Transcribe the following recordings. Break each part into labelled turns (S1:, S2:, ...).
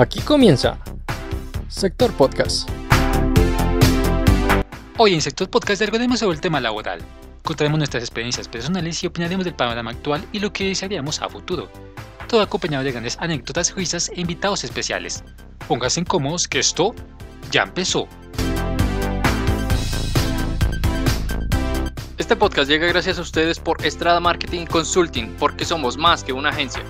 S1: Aquí comienza Sector Podcast.
S2: Hoy en Sector Podcast hablaremos sobre el tema laboral. Contaremos nuestras experiencias personales y opinaremos del panorama actual y lo que desearíamos a futuro. Todo acompañado de grandes anécdotas, risas e invitados especiales. Pónganse cómodos que esto ya empezó.
S3: Este podcast llega gracias a ustedes por Estrada Marketing Consulting, porque somos más que una agencia.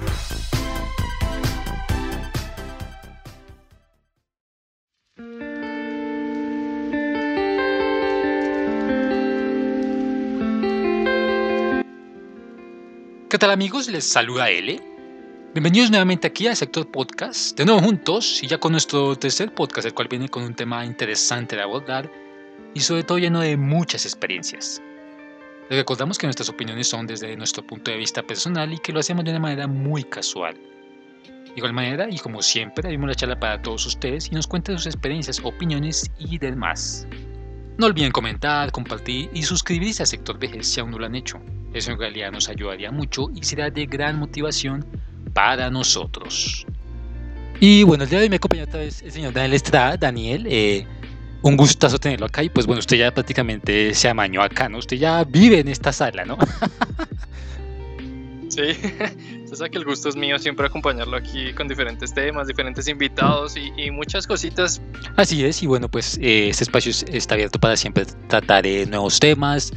S2: ¿Qué tal amigos? Les saluda L. Bienvenidos nuevamente aquí a Sector Podcast, de nuevo juntos y ya con nuestro tercer podcast, el cual viene con un tema interesante de abordar y sobre todo lleno de muchas experiencias. Les recordamos que nuestras opiniones son desde nuestro punto de vista personal y que lo hacemos de una manera muy casual. De igual manera, y como siempre, abrimos la charla para todos ustedes y nos cuentan sus experiencias, opiniones y demás. No olviden comentar, compartir y suscribirse a Sector Vejez si aún no lo han hecho. Eso en realidad nos ayudaría mucho y será de gran motivación para nosotros. Y bueno, el día de hoy me acompaña otra vez el señor Daniel Estrada. Daniel, eh, un gustazo tenerlo acá y pues bueno, usted ya prácticamente se amañó acá, ¿no? Usted ya vive en esta sala, ¿no?
S3: sí, usted sabe que el gusto es mío siempre acompañarlo aquí con diferentes temas, diferentes invitados y, muchas cositas.
S2: Así es, y bueno, pues eh, este espacio está abierto para siempre tratar de nuevos temas,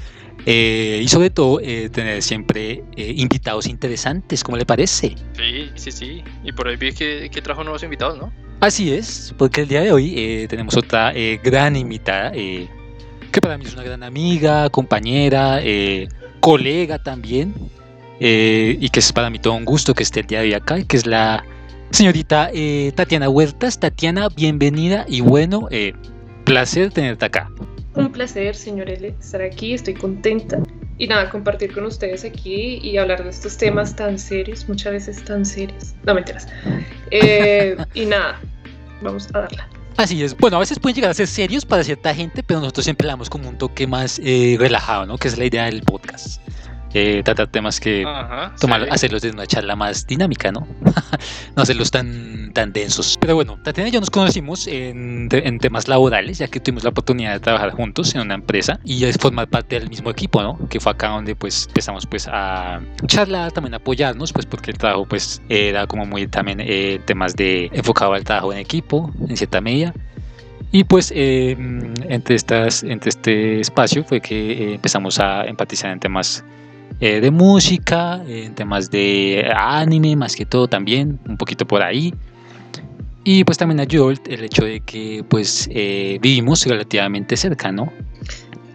S2: eh, y sobre todo eh, tener siempre eh, invitados interesantes, ¿cómo le parece?
S3: Sí, sí, sí. Y por ahí vi que, que trajo nuevos invitados, ¿no?
S2: Así es, porque el día de hoy tenemos otra gran invitada, que para mí es una gran amiga, compañera, colega también, y que es para mí todo un gusto que esté el día de hoy acá, que es la señorita Tatiana Huertas. Tatiana, bienvenida y bueno, placer tenerte acá.
S4: Un placer, señor L, estar aquí, estoy contenta. Y nada, compartir con ustedes aquí y hablar de estos temas tan serios, muchas veces tan serios. No mentiras. Eh, y nada, vamos a darla.
S2: Así es. Bueno, a veces pueden llegar a ser serios para cierta gente, pero nosotros siempre le damos como un toque más eh, relajado, ¿no? Que es la idea del podcast eh, tratar temas que tomar, hacerlos de una charla más dinámica, ¿no? no hacerlos tan, tan densos. Pero bueno, Tatiana y yo nos conocimos en, en, temas laborales, ya que tuvimos la oportunidad de trabajar juntos en una empresa y formar parte del mismo equipo, ¿no? Que fue acá donde pues empezamos pues a charlar, también apoyarnos, pues porque el trabajo pues era como muy también eh, temas de enfocado al trabajo en equipo, en cierta medida. Y pues eh, entre, estas, entre este espacio fue que eh, empezamos a empatizar en temas eh, de música, en temas de anime, más que todo también, un poquito por ahí. Y pues también ayudó el, hecho de que pues eh, vivimos relativamente cerca, ¿no?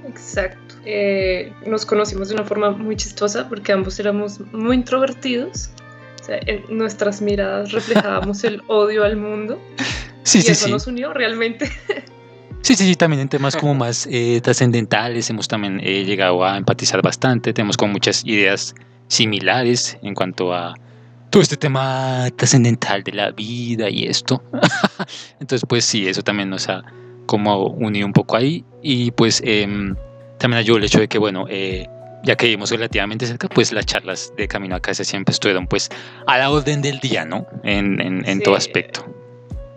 S4: Exacto. Eh, nos conocimos de una forma muy chistosa porque ambos éramos muy introvertidos. O sea, en nuestras miradas reflejábamos el odio al mundo.
S2: Sí,
S4: y
S2: sí,
S4: eso
S2: sí.
S4: nos unió realmente.
S2: Sí, sí, sí, también en temas como más eh, trascendentales hemos también eh, llegado a empatizar bastante, tenemos como muchas ideas similares en cuanto a todo este tema trascendental de la vida y esto. Entonces, pues sí, eso también nos ha como unido un poco ahí y pues em, también ayudó el hecho de que, bueno, eh, ya que vivimos relativamente cerca, pues las charlas de camino a casa siempre estuvieron pues a la orden del día, ¿no? En, en, en todo aspecto.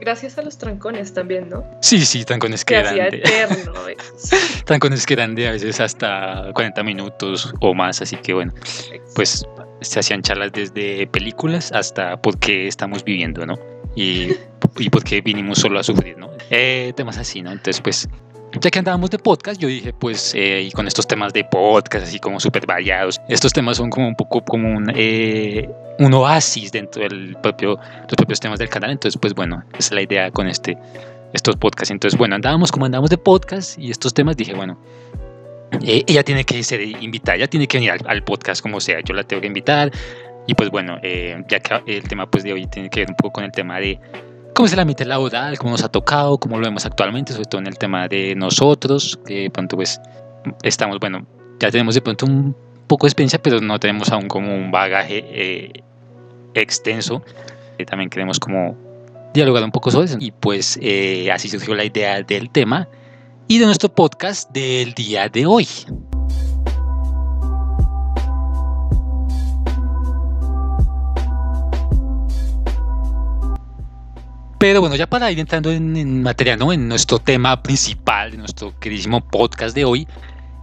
S4: Gracias a los trancones también, ¿no?
S2: Sí, sí, trancones que, eran
S4: de... eterno.
S2: trancones que eran de a veces hasta 40 minutos o más, así que bueno, pues se hacían charlas desde películas hasta por qué estamos viviendo, ¿no? Y, y por qué vinimos solo a sufrir, ¿no? Eh, temas así, ¿no? Entonces, pues ya que andábamos de podcast, yo dije, pues, eh, y con estos temas de podcast, así como súper variados, estos temas son como un poco como un, eh, un oasis dentro del propio, los propios temas del canal. Entonces, pues, bueno, esa es la idea con este, estos podcasts. Entonces, bueno, andábamos como andábamos de podcast y estos temas, dije, bueno, eh, ella tiene que ser invitada, ella tiene que venir al, al, podcast como sea, yo la tengo que invitar. Y pues bueno, ya que el tema pues de hoy tiene que ver un poco con el tema de cómo es el ambiente laboral, cómo nos ha tocado, cómo lo vemos actualmente, sobre todo en el tema de nosotros, que de pronto pues estamos, bueno, ya tenemos de pronto un poco de experiencia, pero no tenemos aún como un bagaje eh, extenso. Eh, también queremos como dialogar un poco sobre eso. Y pues eh, así surgió la idea del tema y de nuestro podcast del día de hoy. Pero bueno, ya para ir entrando en, en materia, ¿no? En nuestro tema principal, de nuestro queridísimo podcast de hoy,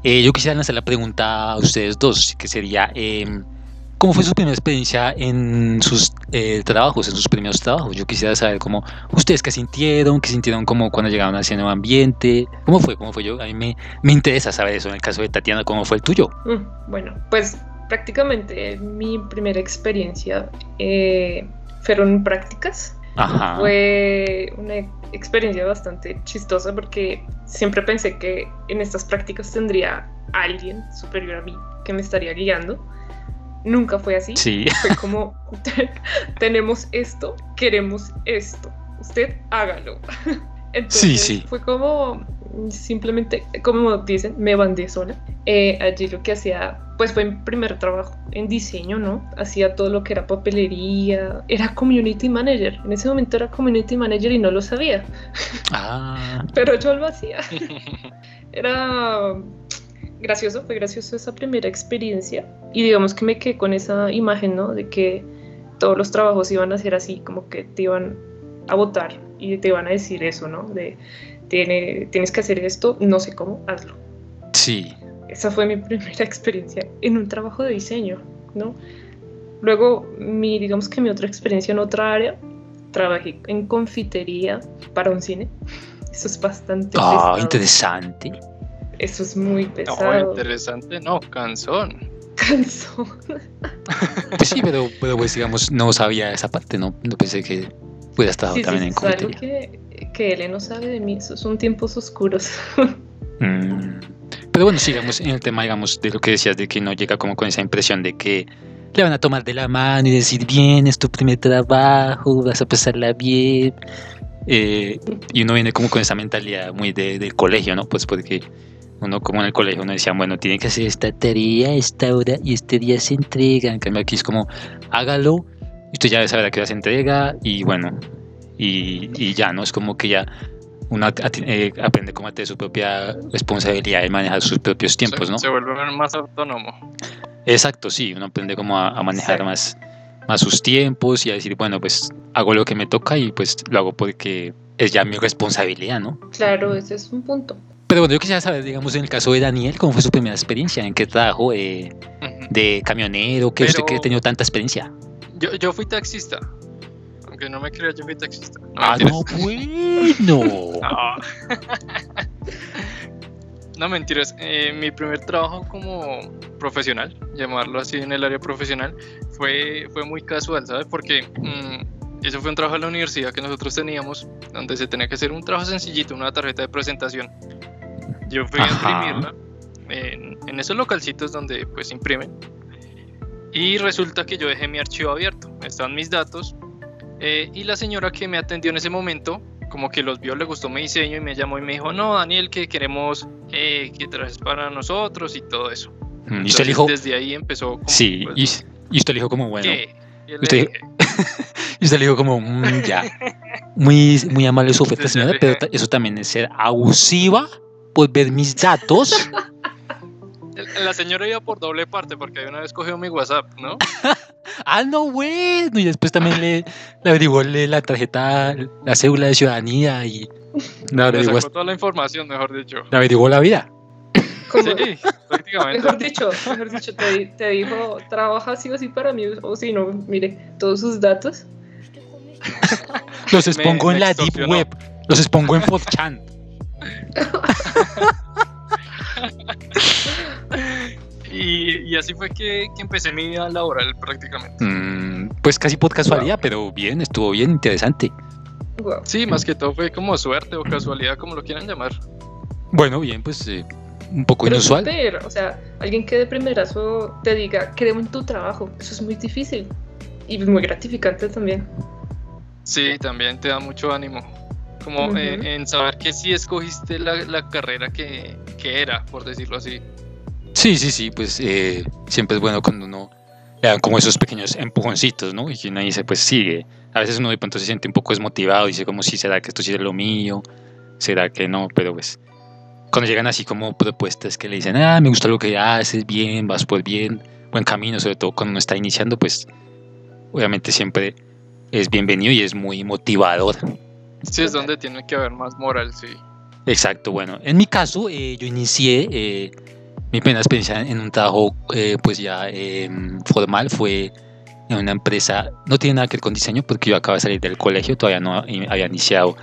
S2: eh, yo quisiera lanzar la pregunta a ustedes dos, que sería, eh, ¿cómo fue su primera experiencia en sus eh, trabajos, en sus primeros trabajos? Yo quisiera saber cómo ustedes qué sintieron, qué sintieron como cuando llegaron a ese nuevo ambiente, cómo fue, cómo fue yo, a mí me, me interesa saber eso en el caso de Tatiana, cómo fue el tuyo.
S4: Mm, Bueno, pues prácticamente mi primera experiencia eh, fueron prácticas.
S2: Ajá.
S4: Fue una experiencia bastante chistosa porque siempre pensé que en estas prácticas tendría alguien superior a mí que me estaría guiando. Nunca fue así.
S2: Sí.
S4: Fue como, tenemos esto, queremos esto. Usted hágalo. Entonces
S2: Sí, sí.
S4: fue como simplemente, como dicen, me bandé sola. Eh, allí lo que hacía, pues fue mi primer trabajo en diseño, ¿no? Hacía todo lo que era papelería, era community manager. En ese momento era community manager y no lo sabía,
S2: Ah,
S4: pero yo lo hacía. Era gracioso, fue gracioso esa primera experiencia. Y digamos que me quedé con esa imagen, ¿no? De que todos los trabajos iban a ser así, como que te iban a votar y te iban a decir eso, ¿no? De tiene, tienes que hacer esto, no sé cómo, hazlo.
S2: sí.
S4: Esa fue mi primera experiencia en un trabajo de diseño, ¿no? Luego, mi, digamos que mi otra experiencia en otra área, trabajé en confitería para un cine. Eso es bastante
S2: Ah,
S4: pesado.
S2: interesante.
S4: Eso es muy
S3: No,
S4: pesado.
S3: interesante, no, cansón.
S4: Cansón.
S2: Pues sí, pero, pero pues digamos, no sabía esa parte, no, no pensé que hubiera estado
S4: Sí,
S2: también en
S4: sí, algo
S2: confitería.
S4: que, que él no sabe de mí. Son tiempos oscuros.
S2: Mm, Pero bueno, sigamos en el tema, digamos, de lo que decías, de que no llega como con esa impresión de que le van a tomar de la mano y decir, bien, es tu primer trabajo, vas a pasarla bien. Eh, y uno viene como con esa mentalidad muy de, del colegio, ¿no? Pues porque uno como en el colegio uno decía, bueno, tiene que hacer esta tarea, esta hora y este día se entrega. En cambio aquí es como, hágalo, y usted ya sabe a qué hora se entrega y bueno, y, y ya, ¿no? Es como que ya uno eh, aprende como a tener su propia responsabilidad y manejar sus propios tiempos,
S3: se,
S2: ¿no?
S3: se vuelve más autónomo.
S2: Exacto, sí, uno aprende como a, a manejar más, más sus tiempos y a decir, bueno, pues hago lo que me toca y pues lo hago porque es ya mi responsabilidad, ¿no?
S4: claro, ese es un punto.
S2: Pero bueno, yo quisiera saber, digamos, en el caso de Daniel, ¿cómo fue su primera experiencia? ¿En qué trabajo? eh. ¿De camionero? ¿Qué usted
S3: Pero-
S2: que ha tenido tanta experiencia?
S3: Yo, yo fui taxista. Aunque no me creas, yo fui taxista. No,
S2: Ah,
S3: mentiras.
S2: no, bueno.
S3: No. No, mentiras. Eh, mi primer trabajo como profesional, llamarlo así en el área profesional, fue, fue muy casual, ¿sabes? Porque mm, eso fue un trabajo en la universidad que nosotros teníamos, donde se tenía que hacer un trabajo sencillito, una tarjeta de presentación. Yo fui
S2: Ajá.
S3: a imprimirla en, en esos localcitos donde pues imprimen. Y resulta que yo dejé mi archivo abierto, estaban mis datos. Eh, y la señora que me atendió en ese momento como que los vio, le gustó mi diseño y me llamó y me dijo, no, Daniel, que queremos eh, que trajes para nosotros y todo eso.
S2: Mm, Y usted dijo,
S3: Desde ahí empezó como,
S2: sí,
S3: pues,
S2: y, y usted dijo como, bueno, Usted- y usted le dijo como, "Mm, ya, muy, muy amable su oferta, señora, pero eso también es ser abusiva por ver mis datos.
S3: La señora iba por doble parte porque una vez cogió mi WhatsApp, ¿no?
S2: ah, no, bueno, y después también le, le averiguó le- la tarjeta, la cédula de ciudadanía y le
S3: Me
S2: averiguó,
S3: sacó toda la información, mejor dicho.
S2: le averiguó la vida.
S3: Sí, prácticamente.
S4: Mejor dicho, mejor dicho, te, di- te dijo, trabaja así o sí para mí, o si no, mire, todos sus datos.
S2: Los
S3: Me-
S2: expongo en
S3: me
S2: la Deep. Web, los expongo en 4chan.
S3: Y, y así fue que, que empecé mi vida laboral prácticamente.
S2: Mm, pues casi por casualidad, pero bien, estuvo bien interesante.
S4: Wow.
S3: Sí, más que todo fue como suerte o casualidad, como lo quieran llamar.
S2: Bueno, bien, pues eh, un poco
S4: Pero
S2: inusual.
S4: súper, o sea, alguien que de primerazo te diga, creo en tu trabajo, eso es muy difícil y muy gratificante también.
S3: Sí, también te da mucho ánimo. Como en saber que sí escogiste la, la carrera que, que era, por decirlo así.
S2: Sí, sí, sí, pues eh, siempre es bueno cuando uno le dan como esos pequeños empujoncitos, ¿no? Y que uno dice, pues sigue. A veces uno de pronto se siente un poco desmotivado, dice como, sí, ¿será que esto sí es lo mío? ¿Será que no? Pero pues cuando llegan así como propuestas que le dicen, ah, me gusta lo que haces, bien, vas por bien, buen camino, sobre todo cuando uno está iniciando, pues obviamente siempre es bienvenido y es muy motivador.
S3: Sí, es donde tiene que haber más moral, sí.
S2: Exacto, bueno, en mi caso eh, yo inicié eh, mi primera experiencia en un trabajo eh, pues ya em, formal, fue en una empresa, no tiene nada que ver con diseño porque yo acabo de salir del colegio, todavía no había iniciado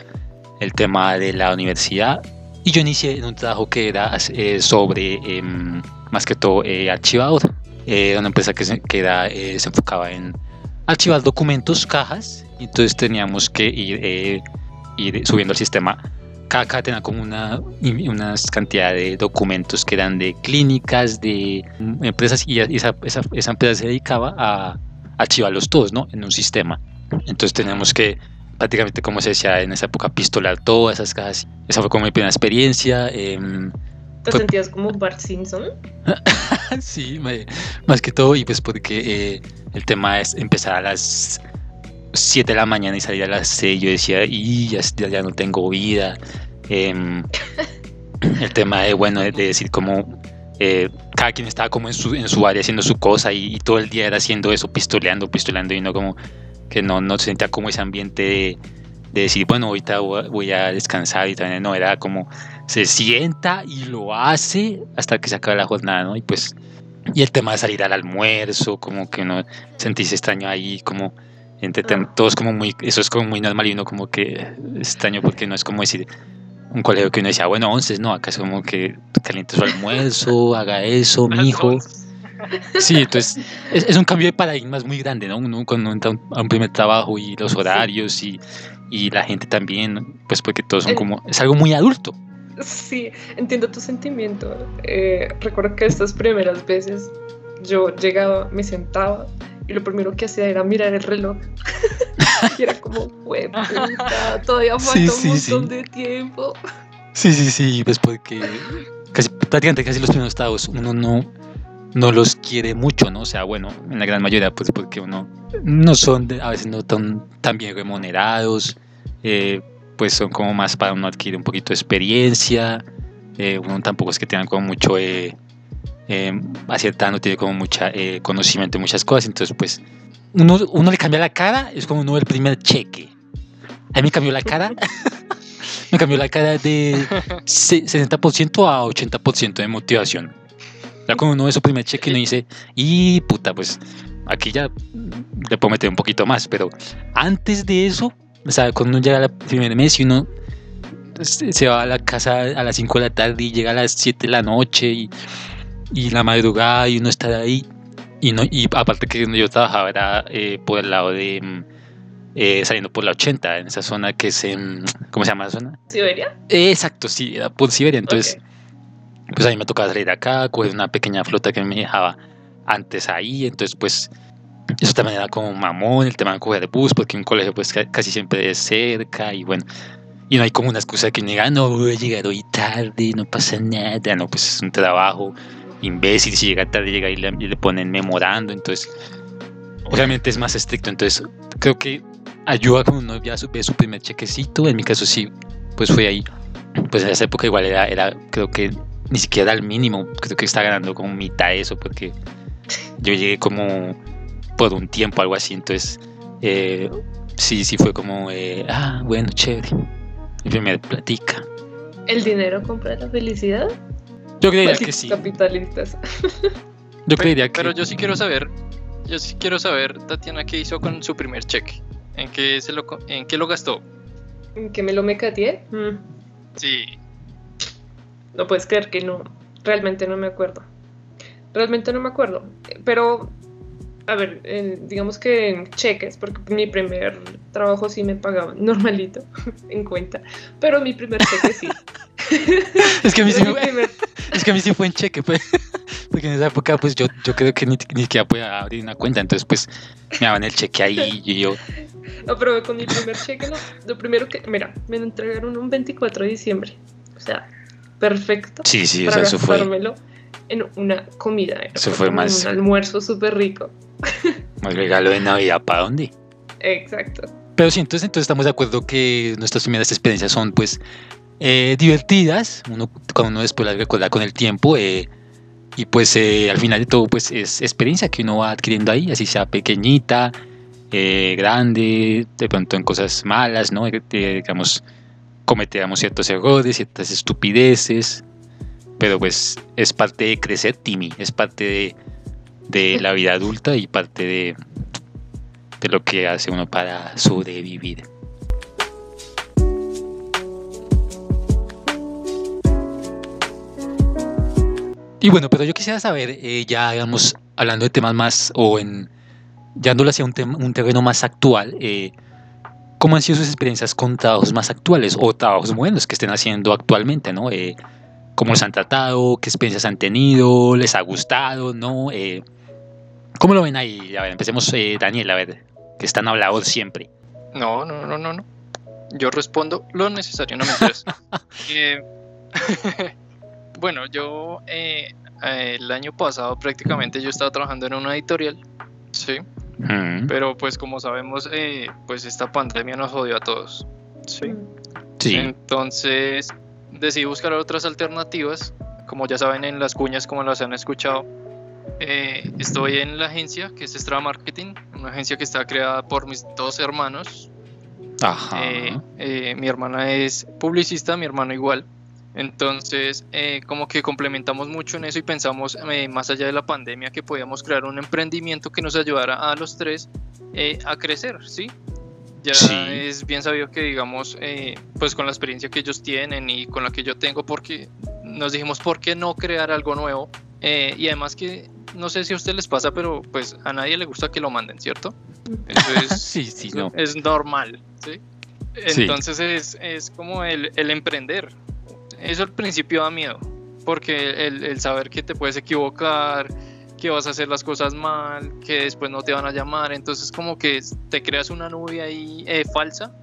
S2: el tema de la universidad. Y yo inicié en un trabajo que era sobre em, más que todo archivador, una empresa que, se, que era, se enfocaba en archivar documentos, cajas, y entonces teníamos que ir, ir subiendo el sistema cada tenía como una, unas cantidad de documentos que eran de clínicas, de empresas, y esa, esa, esa empresa se dedicaba a archivarlos todos, ¿no? En un sistema. Entonces tenemos que prácticamente, como se decía en esa época, pistolar todas esas cajas. Esa fue como mi primera experiencia. Eh,
S4: ¿Te sentías como Bart Simpson?
S2: sí, más que todo, y pues porque eh, el tema es empezar a las 7 de la mañana y salir a las 6, yo decía, y ya, ya no tengo vida. Em, el tema de, bueno, de, decir como eh, cada quien estaba como en su, en su área haciendo su cosa y, todo el día era haciendo eso, pistoleando, pistoleando y no como que no, no se sentía como ese ambiente de, decir, bueno, ahorita voy a descansar y también no, era como se sienta y lo hace hasta que se acaba la jornada, ¿no? Y pues, y el tema de salir al almuerzo, como que uno sentís extraño ahí, como entre ah. todos como muy, eso es como muy normal y uno como que extraño porque no es como decir un colegio que uno decía, bueno, once, no, acá es como que caliente su almuerzo, haga eso, mi hijo. Sí, entonces es, un cambio de paradigmas muy grande, ¿no? Uno cuando entra a un primer trabajo y los horarios y, y la gente también, pues porque todos son como, es algo muy adulto.
S4: Sí, entiendo tu sentimiento. Eh, recuerdo que estas primeras veces yo llegaba, me sentaba y lo primero que hacía era mirar el reloj. y era como, todavía falta un montón de tiempo.
S2: Sí, sí, sí, pues porque casi, prácticamente casi los primeros estados uno no, no los quiere mucho, ¿no? O sea, bueno, en la gran mayoría, pues porque uno no son, a veces no tan, tan bien remunerados, eh, pues son como más para uno adquirir un poquito de experiencia, eh, uno tampoco es que tengan como mucho... Eh, eh, no tiene como mucha eh, conocimiento de muchas cosas, entonces pues uno, uno le cambia la cara, es como uno el primer cheque. A mí me cambió la cara, me cambió la cara de 60% a 80% de motivación. Ya como uno ve su primer cheque uno dice, y puta, pues aquí ya le puedo meter un poquito más, pero antes de eso, o sea, cuando uno llega al primer mes y uno se va a la casa a las 5 de la tarde y llega a las 7 de la noche y y la madrugada y uno estar ahí. Y, no, y aparte que yo trabajaba era eh, por el lado de, mm, eh, saliendo por la 80, en esa zona que es, en, ¿cómo se llama la zona?
S4: ¿Siberia?
S2: exacto, sí, era por Siberia. Entonces, pues a mí me tocaba salir acá, coger una pequeña flota que me dejaba antes ahí. Entonces, pues eso también era como mamón, el tema de coger el bus, porque un colegio pues casi siempre es cerca y bueno. Y no hay como una excusa que diga, no, voy a llegar hoy tarde, no pasa nada, no, pues es un trabajo imbécil, si llega tarde llega y le, ponen memorando, entonces obviamente es más estricto, entonces creo que ayuda cuando uno ya ve su primer chequecito, en mi caso sí, pues fue ahí, pues en esa época igual era, era creo que ni siquiera al mínimo, creo que está ganando como mitad de eso, porque yo llegué como por un tiempo, algo así, entonces eh, sí, sí fue como, eh, ah, bueno, chévere, mi primer platica.
S4: ¿El dinero compra la felicidad?
S2: Yo creería que sí.
S4: Capitalistas.
S2: Yo creería
S3: que. Pero yo sí quiero saber, yo sí quiero saber, Tatiana, qué hizo con su primer cheque. ¿En qué, se lo, en qué lo gastó?
S4: ¿En qué me lo mecateé? Mm.
S3: Sí.
S4: No puedes creer que no. Realmente no me acuerdo. Realmente no me acuerdo. Pero a ver, digamos que en cheques, porque mi primer trabajo sí me pagaban normalito, en cuenta, pero mi primer cheque sí.
S2: es, que a mí sí fue, es que a mí sí fue en cheque, pues, porque en esa época pues yo, yo creo que ni, ni siquiera podía abrir una cuenta, entonces pues me daban el cheque ahí y yo...
S4: No, pero con mi primer cheque, no, lo primero que, mira, me lo entregaron un 24 de diciembre, o sea, perfecto.
S2: Sí, sí, o sea, eso fue
S4: en una comida.
S2: Eso fue más.
S4: Un almuerzo súper rico.
S2: Más regalo de Navidad, ¿para dónde?
S4: Exacto.
S2: Pero sí, entonces, entonces estamos de acuerdo que nuestras primeras experiencias son, pues, eh, divertidas. Uno, cuando uno después las recuerda con el tiempo. Eh, y pues, eh, al final de todo, pues, es experiencia que uno va adquiriendo ahí, así sea pequeñita. eh, grande, de pronto en cosas malas, ¿no? Eh, digamos, cometemos ciertos errores, ciertas estupideces, pero pues es parte de crecer, Timmy, es parte de, de la vida adulta y parte de, de lo que hace uno para sobrevivir. Y bueno, pero yo quisiera saber, eh, ya digamos, hablando de temas más, o en, llevándolo hacia un, un terreno más actual, eh, ¿cómo han sido sus experiencias con trabajos más actuales o trabajos buenos que estén haciendo actualmente, ¿no? Eh, ¿Cómo los han tratado? ¿Qué experiencias han tenido? ¿Les ha gustado? ¿No? ¿Cómo lo ven ahí? A ver, empecemos, eh, Daniel, a ver, que están hablados siempre.
S3: No, no, no, no, no. Yo respondo lo necesario, no me interesa. Eh, bueno, yo eh, eh, el año pasado prácticamente yo estaba trabajando en una editorial, sí,
S2: Mm,
S3: pero pues como sabemos, eh, pues esta pandemia nos jodió a todos, sí.
S2: sí,
S3: Entonces decidí buscar otras alternativas, como ya saben en las cuñas, como las han escuchado. Eh, estoy en la agencia que es Strava Marketing, una agencia que está creada por mis dos hermanos,
S2: ajá.
S3: eh, eh, mi hermana es publicista, mi hermano igual. Entonces, eh, como que complementamos mucho en eso y pensamos, eh, más allá de la pandemia, que podíamos crear un emprendimiento que nos ayudara a los tres eh, a crecer, ¿sí? Ya
S2: Sí.
S3: es bien sabido que, digamos, pues con la experiencia que ellos tienen y con la que yo tengo, porque nos dijimos, ¿por qué no crear algo nuevo? Y además que, no sé si a ustedes les pasa, pero pues a nadie le gusta que lo manden, ¿cierto? Eso es,
S2: sí, sí, no.
S3: es normal, ¿sí?
S2: Sí.
S3: Entonces es, es como el, el emprender. Eso al principio da miedo, porque el, el saber que te puedes equivocar, que vas a hacer las cosas mal, que después no te van a llamar, entonces como que te creas una nube ahí eh, falsa,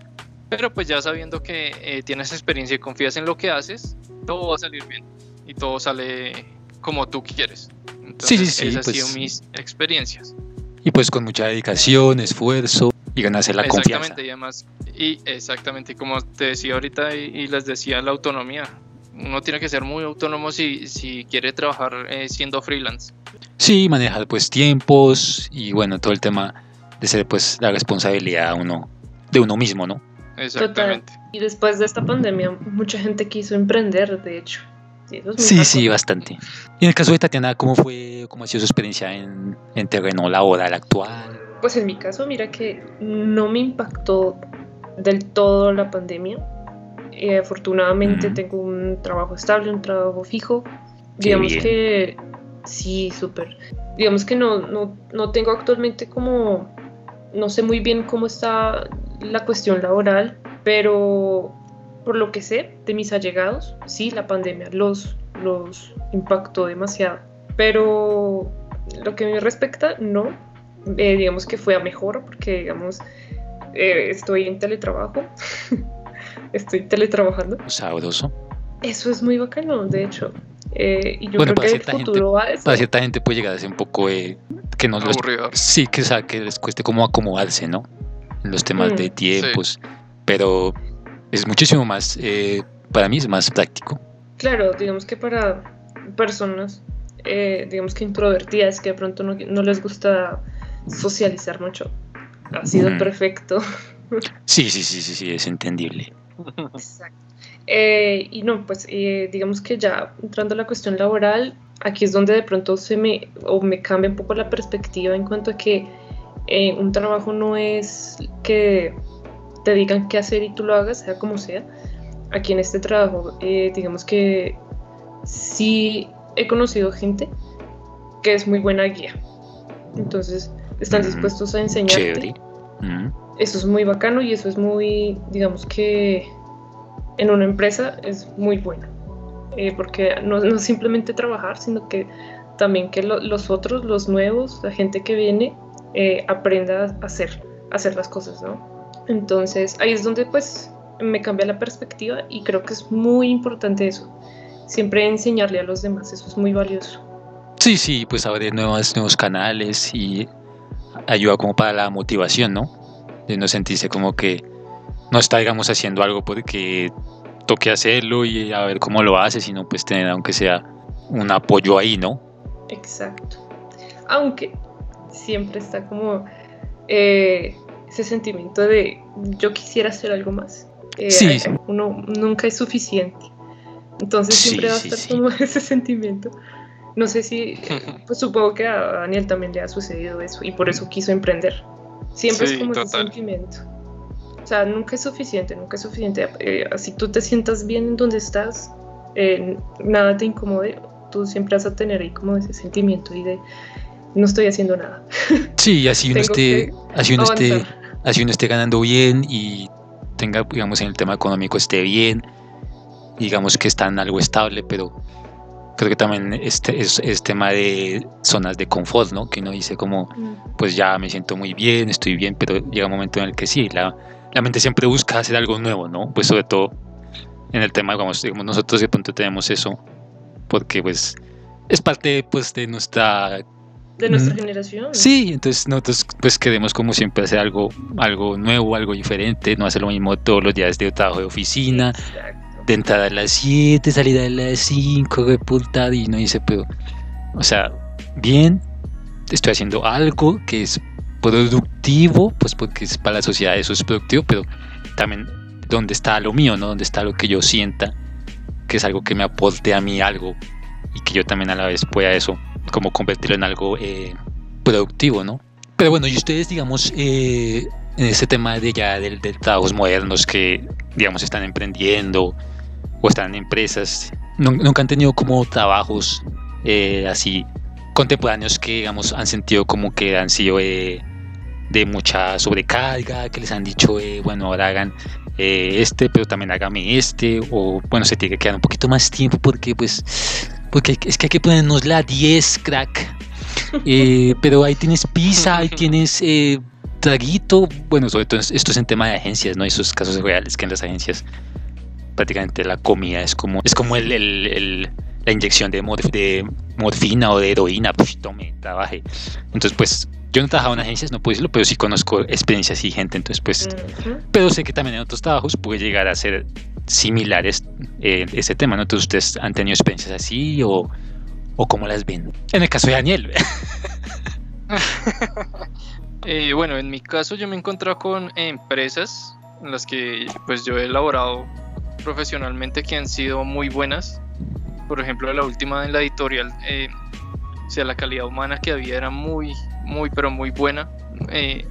S3: pero pues ya sabiendo que eh, tienes experiencia y confías en lo que haces, todo va a salir bien y todo sale como tú quieres.
S2: Sí, sí, sí,
S3: esas han sido
S2: pues-
S3: mis experiencias.
S2: Y pues con mucha dedicación, esfuerzo y ganarse la confianza.
S3: Exactamente, y además, y exactamente, como te decía ahorita y, y les decía, la autonomía. Uno tiene que ser muy autónomo si, si quiere trabajar eh, siendo freelance.
S2: Sí, manejar pues tiempos y bueno, todo el tema de ser pues la responsabilidad uno, de uno mismo, ¿no?
S3: Exactamente.
S4: Y después de esta pandemia, mucha gente quiso emprender, de hecho. Sí, eso es muy
S2: Sí, bastante. Y en el caso de Tatiana, ¿cómo fue, cómo ha sido su experiencia en, en terreno laboral actual?
S4: Pues en mi caso, mira que no me impactó del todo la pandemia. Eh, afortunadamente
S2: Mm.
S4: tengo un trabajo estable, un trabajo fijo.
S2: Qué
S4: Digamos
S2: bien.
S4: que sí, súper. Digamos que no, no, no tengo actualmente como, no sé muy bien cómo está la cuestión laboral, pero por lo que sé de mis allegados, sí, la pandemia los, los impactó demasiado. Pero lo que me respecta, no. Eh, digamos que fue a mejor porque, digamos, eh, estoy en teletrabajo. estoy teletrabajando.
S2: Sabroso.
S4: Eso es muy bacano, de hecho. Eh, y yo
S2: Bueno,
S4: creo
S2: para
S4: que el
S2: cierta gente-
S4: futuro va a eso.
S2: Para cierta gente puede llegar a ser un poco eh, que no les,
S3: Aburrido.
S2: sí, que, o sea, que les cueste como acomodarse, ¿no? En los temas
S4: Mm,
S2: de tiempos. Pero es muchísimo más, eh, para mí es más práctico.
S4: Claro, digamos que para personas, eh, digamos que introvertidas, que de pronto no, no les gusta socializar mucho, ha sido perfecto.
S2: Sí, sí, sí, sí, sí, es entendible.
S4: Exacto. Eh, y no, pues eh, digamos que ya entrando a la cuestión laboral, aquí es donde de pronto se me, o me cambia un poco la perspectiva en cuanto a que eh, un trabajo no es que te digan qué hacer y tú lo hagas, sea como sea. Aquí en este trabajo, eh, digamos que sí he conocido gente que es muy buena guía. Entonces, están
S2: Ujú.
S4: dispuestos a enseñarte.
S2: Mm,
S4: eso es muy bacano y eso es muy, digamos que en una empresa es muy bueno. Eh, porque no, no simplemente trabajar, sino que también que lo- los otros, los nuevos, la gente que viene, eh, aprenda a hacer, a hacer las cosas, ¿no? Entonces ahí es donde pues me cambia la perspectiva y creo que es muy importante eso. Siempre enseñarle a los demás, eso es muy valioso.
S2: Sí, sí, pues abrir nuevas, nuevos canales y ayuda como para la motivación, ¿no? De no sentirse como que no está, digamos, haciendo algo porque toque hacerlo y a ver cómo lo hace, sino pues tener aunque sea un apoyo ahí, ¿no?
S4: Exacto. Aunque siempre está como eh, ese sentimiento de yo quisiera hacer algo más. Eh,
S2: Sí.
S4: Uno nunca es suficiente. Entonces
S2: Sí,
S4: siempre va a estar
S2: sí.
S4: como ese sentimiento. No sé si, pues supongo que a Daniel también le ha sucedido eso y por eso quiso emprender. Siempre
S3: Sí,
S4: es como ese
S3: total.
S4: sentimiento. O sea, nunca es suficiente, nunca es suficiente. Eh, así tú te sientas bien en donde estás, eh, nada te incomode, tú siempre vas a tener ahí como ese sentimiento y de no estoy haciendo nada.
S2: Sí, así uno esté, así uno esté. Así uno esté ganando bien y tenga, digamos, en el tema económico esté bien, digamos que está en algo estable, pero creo que también este es, es tema de zonas de confort, ¿no? Que uno dice como,
S4: Mm.
S2: pues ya me siento muy bien, estoy bien, pero llega un momento en el que sí, la, la mente siempre busca hacer algo nuevo, ¿no? Pues sobre todo en el tema, digamos, digamos, nosotros de pronto tenemos eso, porque pues es parte pues de nuestra
S4: De nuestra
S2: Mm.
S4: generación.
S2: Sí, entonces nosotros pues queremos como siempre hacer algo, algo nuevo, algo diferente, no hacer lo mismo todos los días de trabajo de oficina,
S4: Exacto.
S2: de entrar a las 7, salir a las 5, de puta, y no dice, pero, o sea, bien, estoy haciendo algo que es productivo, pues porque es para la sociedad eso es productivo, pero también dónde está lo mío, ¿no? Dónde está lo que yo sienta, que es algo que me aporte a mí algo y que yo también a la vez pueda eso, como convertirlo en algo eh, productivo, ¿no? Pero bueno, y ustedes, digamos, eh, en ese tema de ya del, de trabajos modernos que, digamos, están emprendiendo o están en empresas, nun- nunca han tenido como trabajos eh, así contemporáneos que, digamos, han sentido como que han sido eh, de mucha sobrecarga, que les han dicho, eh, bueno, ahora hagan eh, este, pero también hágame este, o bueno, se tiene que quedar un poquito más tiempo porque, pues, porque es que hay que ponernos la 10, crack. Eh, pero ahí tienes pizza, ahí tienes eh, traguito. Bueno, sobre todo esto es en tema de agencias, ¿no? Esos casos reales que en las agencias prácticamente la comida es como es como el, el- el- la inyección de, morf- de morfina o de heroína. Pues tome, trabaje. Entonces, pues yo no trabajaba en agencias, no puedo decirlo, pero sí conozco experiencias y gente. Entonces, pues
S4: Ujú.
S2: pero sé que también en otros trabajos puede llegar a ser similares eh, ese tema, ¿no? Entonces, ¿ustedes han tenido experiencias así o, o cómo las ven? En el caso de Daniel.
S3: Eh, bueno, en mi caso yo me he encontrado con empresas en las que pues yo he elaborado profesionalmente que han sido muy buenas. Por ejemplo, la última en la editorial, eh, o sea, la calidad humana que había era muy, muy, pero muy buena. Eh,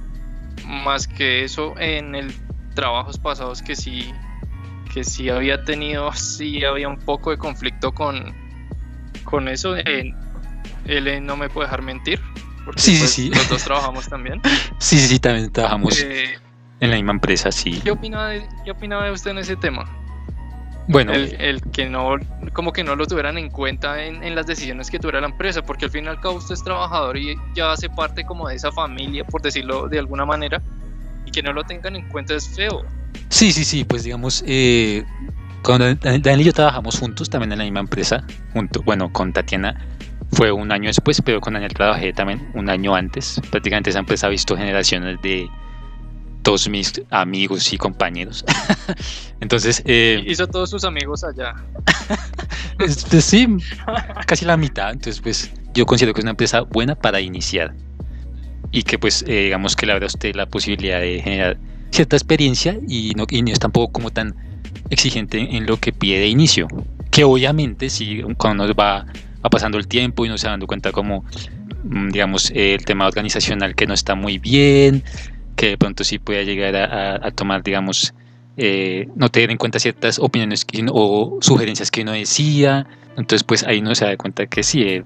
S3: más que eso, en el trabajos pasados que sí, que sí había tenido, sí había un poco de conflicto con, con eso. Él eh, no me puede dejar mentir. Porque
S2: Sí, sí,
S3: pues,
S2: sí.
S3: los dos trabajamos también.
S2: sí, sí, también trabajamos
S3: Eh,
S2: en la misma empresa, sí.
S3: ¿qué, opina de, ¿Qué opinaba de usted en ese tema?
S2: Bueno,
S3: El, el que no, como que no lo tuvieran en cuenta en, en las decisiones que tuviera la empresa, porque al fin y al cabo usted es trabajador y ya hace parte como de esa familia, por decirlo de alguna manera, y que no lo tengan en cuenta es feo.
S2: sí, sí, sí, pues digamos, eh, cuando Dan- Daniel y yo trabajamos juntos, también en la misma empresa, junto, bueno, con Tatiana fue un año después, pero con Daniel trabajé también un año antes. Prácticamente esa empresa ha visto generaciones de todos mis amigos y compañeros. Entonces, eh,
S3: Hizo todos sus amigos allá.
S2: Pues, sí, casi la mitad. Entonces, pues yo considero que es una empresa buena para iniciar. Y que pues eh, digamos que le a usted la posibilidad de generar cierta experiencia y no, y no es tampoco como tan exigente en lo que pide de inicio. Que obviamente si cuando nos va, va pasando el tiempo y nos se dando cuenta como mm, digamos el tema organizacional que no está muy bien, que de pronto sí puede llegar a, a- a tomar digamos eh, no tener en cuenta ciertas opiniones que uno- o sugerencias que uno decía. Entonces, pues ahí uno se da cuenta que sí, eh,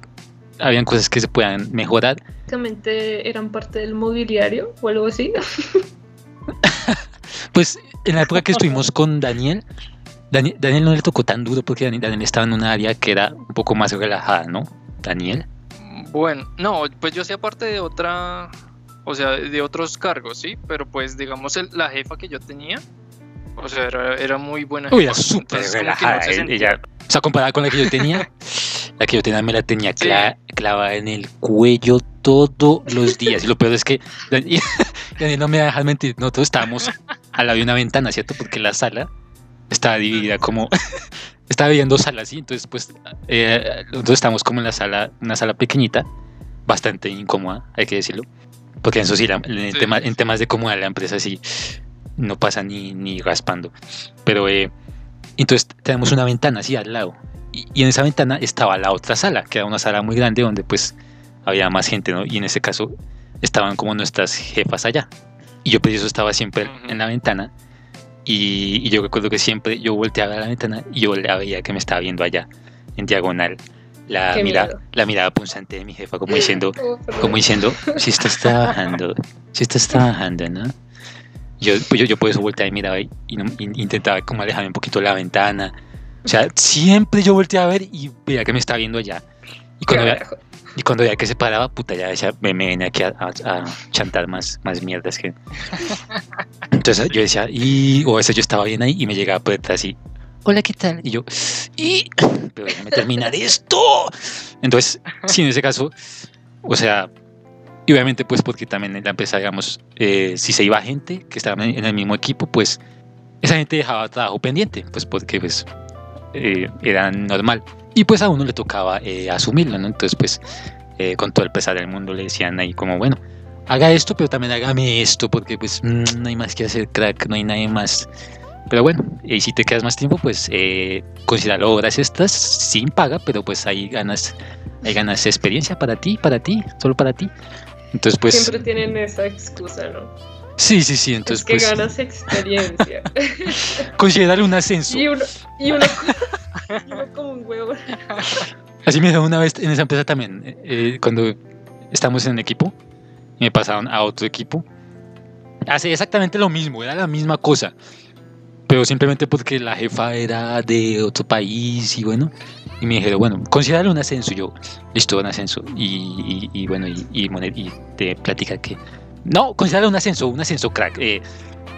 S2: habían cosas que se puedan mejorar.
S4: Básicamente eran parte del mobiliario o algo así.
S2: Pues en la época que estuvimos con Daniel, Daniel, Daniel no le tocó tan duro porque Daniel, Daniel estaba en un área que era un poco más relajada, ¿no? Daniel.
S3: Bueno, no, pues yo hacía parte de otra, o sea, de otros cargos, sí, pero pues digamos el- la jefa que yo tenía, o sea, era, era muy buena.
S2: Uy, era súper
S3: no se
S2: eh, ella, o sea, comparada con la que yo tenía, la que yo tenía me la tenía cla- clavada en el cuello todos los días. Y lo peor es que Daniel, Daniel no me deja mentir, nosotros estábamos al lado de una ventana, ¿cierto? Porque la sala estaba dividida como estaba dos salas, ¿sí? Entonces, pues, eh, nosotros estábamos como en la sala, una sala pequeñita, bastante incómoda, hay que decirlo. Porque eso sí, la- en,
S3: Sí.
S2: tema- en temas de comodidad la empresa sí no pasa ni, ni raspando. Pero eh, entonces tenemos una ventana así al lado. Y, y en esa ventana estaba la otra sala, que era una sala muy grande donde pues había más gente, ¿no? Y en ese caso estaban como nuestras jefas allá. Y yo pues eso estaba siempre
S3: Ujú.
S2: en la ventana. Y, y yo recuerdo que siempre yo volteaba a la ventana y yo la veía que me estaba viendo allá, en diagonal. La,
S4: Qué
S2: mira,
S4: miedo.
S2: la mirada punzante de mi jefa como diciendo, como diciendo, si estás trabajando, si estás trabajando, ¿no? Yo, pues yo, yo por eso volteaba y miraba y, y intentaba como alejarme un poquito la ventana. O sea, siempre yo volteaba a ver y veía que me estaba viendo allá. Y cuando, veía, y cuando veía que se paraba, puta, ya decía, me, me venía aquí a, a- a chantar más, más mierdas que... Entonces yo decía, y... O veces yo estaba bien ahí y me llegaba por detrás y... Hola, ¿qué tal? Y yo, y... Pero déjame terminar esto. Entonces, sí, en ese caso, o sea, y obviamente pues porque también en la empresa, digamos, eh, si se iba gente que estaba en el mismo equipo, pues esa gente dejaba trabajo pendiente, pues porque pues eh, era normal. Y pues a uno le tocaba eh, asumirlo, ¿no? Entonces pues eh, con todo el pesar del mundo le decían ahí como, bueno, haga esto, pero también hágame esto, porque pues mm, no hay más que hacer, crack, no hay nadie más. Pero bueno, y si te quedas más tiempo, pues eh, considéralo horas estas sin paga, pero pues ahí ganas, ahí ganas experiencia para ti, para ti, solo para ti. Entonces pues...
S4: Siempre tienen esa excusa, ¿no?
S2: Sí, sí, sí, entonces
S4: es que
S2: pues
S4: ganas experiencia.
S2: considerar un ascenso.
S4: y uno, y uno, y uno como un huevo.
S2: Así me dijeron una vez en esa empresa también, eh, cuando estamos en un equipo, me pasaron a otro equipo. Hace exactamente lo mismo, era la misma cosa. Pero simplemente porque la jefa era de otro país y bueno, y me dijeron, bueno, considéralo un ascenso. Y yo, listo, un ascenso. Y, y- y bueno, y, y, te platica que, no, considéralo un ascenso, un ascenso crack. Eh,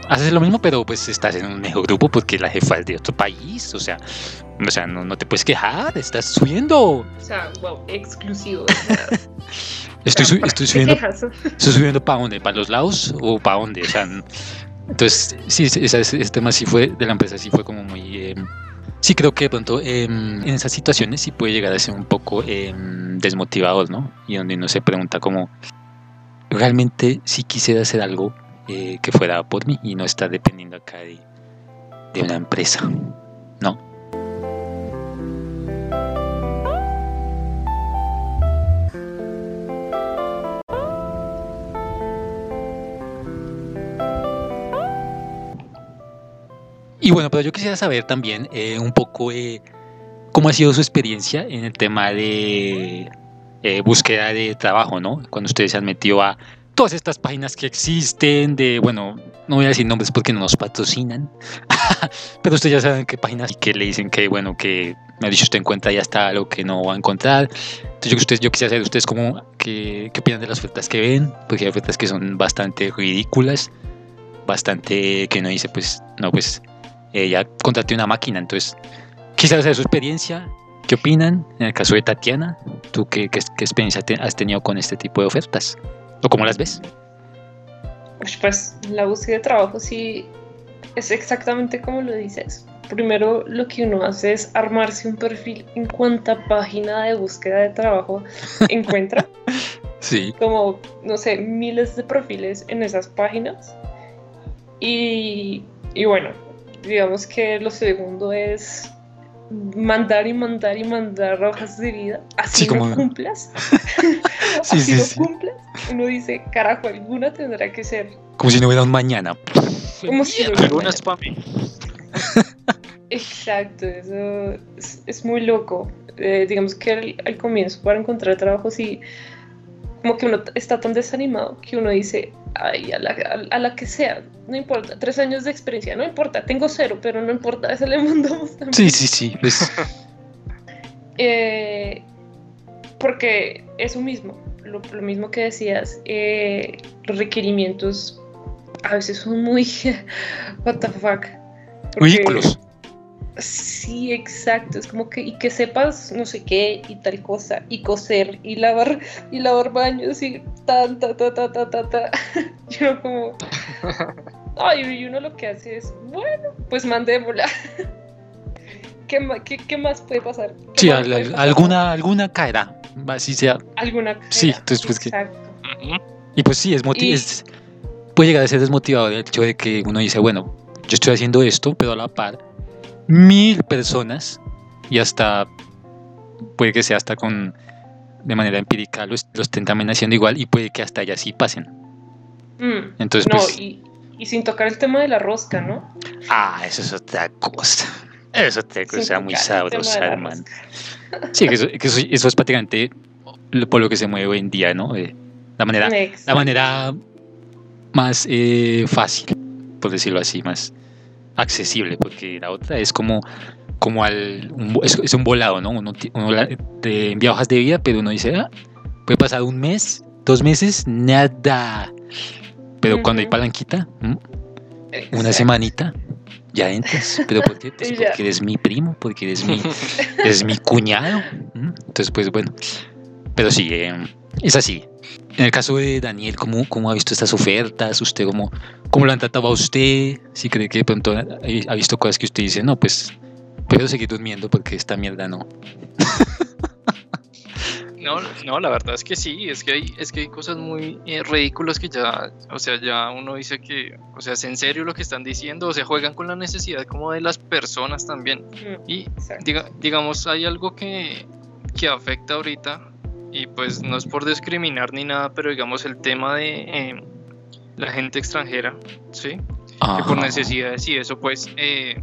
S2: haces lo mismo, pero pues estás en un mejor grupo porque la jefa es de otro país. O sea, o sea no, no te puedes quejar, estás subiendo.
S4: O sea, wow, exclusivo.
S2: Estoy, su-
S4: ¿para
S2: estoy subiendo, estoy subiendo para dónde, para los lados o para dónde, o sea, entonces sí, ese, ese- tema sí fue de la empresa, sí fue como muy, eh, sí creo que de pronto em, en esas situaciones sí puede llegar a ser un poco em, desmotivador, ¿no? Y donde uno se pregunta como, realmente sí quisiera hacer algo eh, que fuera por mí y no estar dependiendo acá de una empresa, ¿no? Y bueno, pero yo quisiera saber también eh, un poco eh, cómo ha sido su experiencia en el tema de eh, búsqueda de trabajo, ¿no? Cuando ustedes se han metido a todas estas páginas que existen, de, bueno, no voy a decir nombres porque no nos patrocinan, pero ustedes ya saben qué páginas y que le dicen que, bueno, que me ha dicho usted encuentra ya está lo que no va a encontrar. Entonces yo, ustedes, yo quisiera saber ustedes cómo, qué, qué opinan de las ofertas que ven, porque hay ofertas que son bastante ridículas, bastante que uno dice, pues, no, pues ella contraté una máquina, entonces quisiera saber su experiencia, qué opinan, en el caso de Tatiana, tú qué, qué, qué experiencia te- has tenido con este tipo de ofertas, o cómo las ves.
S4: Pues la búsqueda de trabajo sí es exactamente como lo dices. Primero lo que uno hace es armarse un perfil en cuánta página de búsqueda de trabajo encuentra.
S2: Sí.
S4: Como, no sé, miles de perfiles en esas páginas. Y, y bueno, digamos que lo segundo es mandar y mandar y mandar hojas de vida. Así
S2: Sí, como-
S4: no cumplas.
S2: Sí,
S4: así
S2: sí,
S4: no
S2: sí.
S4: cumplas. Uno dice, carajo, alguna tendrá que ser.
S2: Como si no hubiera un mañana.
S4: Como si no hubiera
S3: Algunas para mí.
S4: Exacto, eso es, es muy loco. Eh, digamos que al, al comienzo para encontrar trabajo sí, como que uno está tan desanimado que uno dice, ay, a la, a- a la que sea, no importa, tres años de experiencia, no importa, tengo cero, pero no importa, eso le mandamos también.
S2: Sí, sí, sí. pues,
S4: Eh, porque eso mismo, lo, lo mismo que decías, eh, los requerimientos a veces son muy, what the fuck.
S2: Ridículos.
S4: Sí, exacto. Es como que, y que sepas no sé qué y tal cosa, y coser, y lavar, y lavar baños, y tal, ta, ta, ta, ta, ta, ta. Yo como. Ay, y uno lo que hace es, bueno, pues mandémosla. ¿Qué, qué, qué más puede pasar? ¿Qué
S2: Sí,
S4: más
S2: al-
S4: puede
S2: al-
S4: pasar?
S2: alguna, alguna caerá. Así sea.
S4: Alguna.
S2: Sí,
S4: caerá,
S2: entonces, pues,
S4: Exacto.
S2: Y pues sí, es,
S4: Y-
S2: es- puede llegar a ser desmotivador el hecho de que uno dice, bueno, yo estoy haciendo esto, pero a la par, mil personas y hasta, puede que sea hasta con, de manera empírica, lo, est- lo estén también haciendo igual y puede que hasta allá sí pasen.
S4: Mm,
S2: Entonces,
S4: no,
S2: pues,
S4: y, y sin tocar el tema de la rosca, ¿no?
S2: ah, eso es otra cosa. Eso es otra cosa muy sabrosa, hermano. Sí, que eso, que eso, eso es prácticamente por lo que se mueve hoy en día, ¿no? Eh, la manera, la manera más eh, fácil, por decirlo así, más accesible, porque la otra es como, como al, un es, es un volado, ¿no? Uno, uno la- te envía hojas de vida, pero uno dice, ah, puede pasar un mes, dos meses, nada. Pero cuando hay palanquita, ¿m? una semanita, ya entras. ¿Pero por qué? Pues porque eres mi primo, porque eres mi, es mi cuñado. ¿m? Entonces, pues bueno. Pero sí, eh, es así. En el caso de Daniel, ¿cómo, cómo ha visto estas ofertas? ¿Usted cómo, cómo lo han tratado a usted? Si cree que de pronto ha, visto cosas que usted dice, no, pues prefiero seguir durmiendo porque esta mierda no.
S3: No, no, la verdad es que sí, es que hay, es que hay cosas muy eh, ridículas que ya, o sea, ya uno dice que, o sea, es en serio lo que están diciendo, o sea, juegan con la necesidad como de las personas también.
S4: Mm,
S3: Y diga- digamos, hay algo que, que afecta ahorita, y pues no es por discriminar ni nada, pero digamos el tema de eh, la gente extranjera, ¿sí? que por necesidades y eso, pues eh,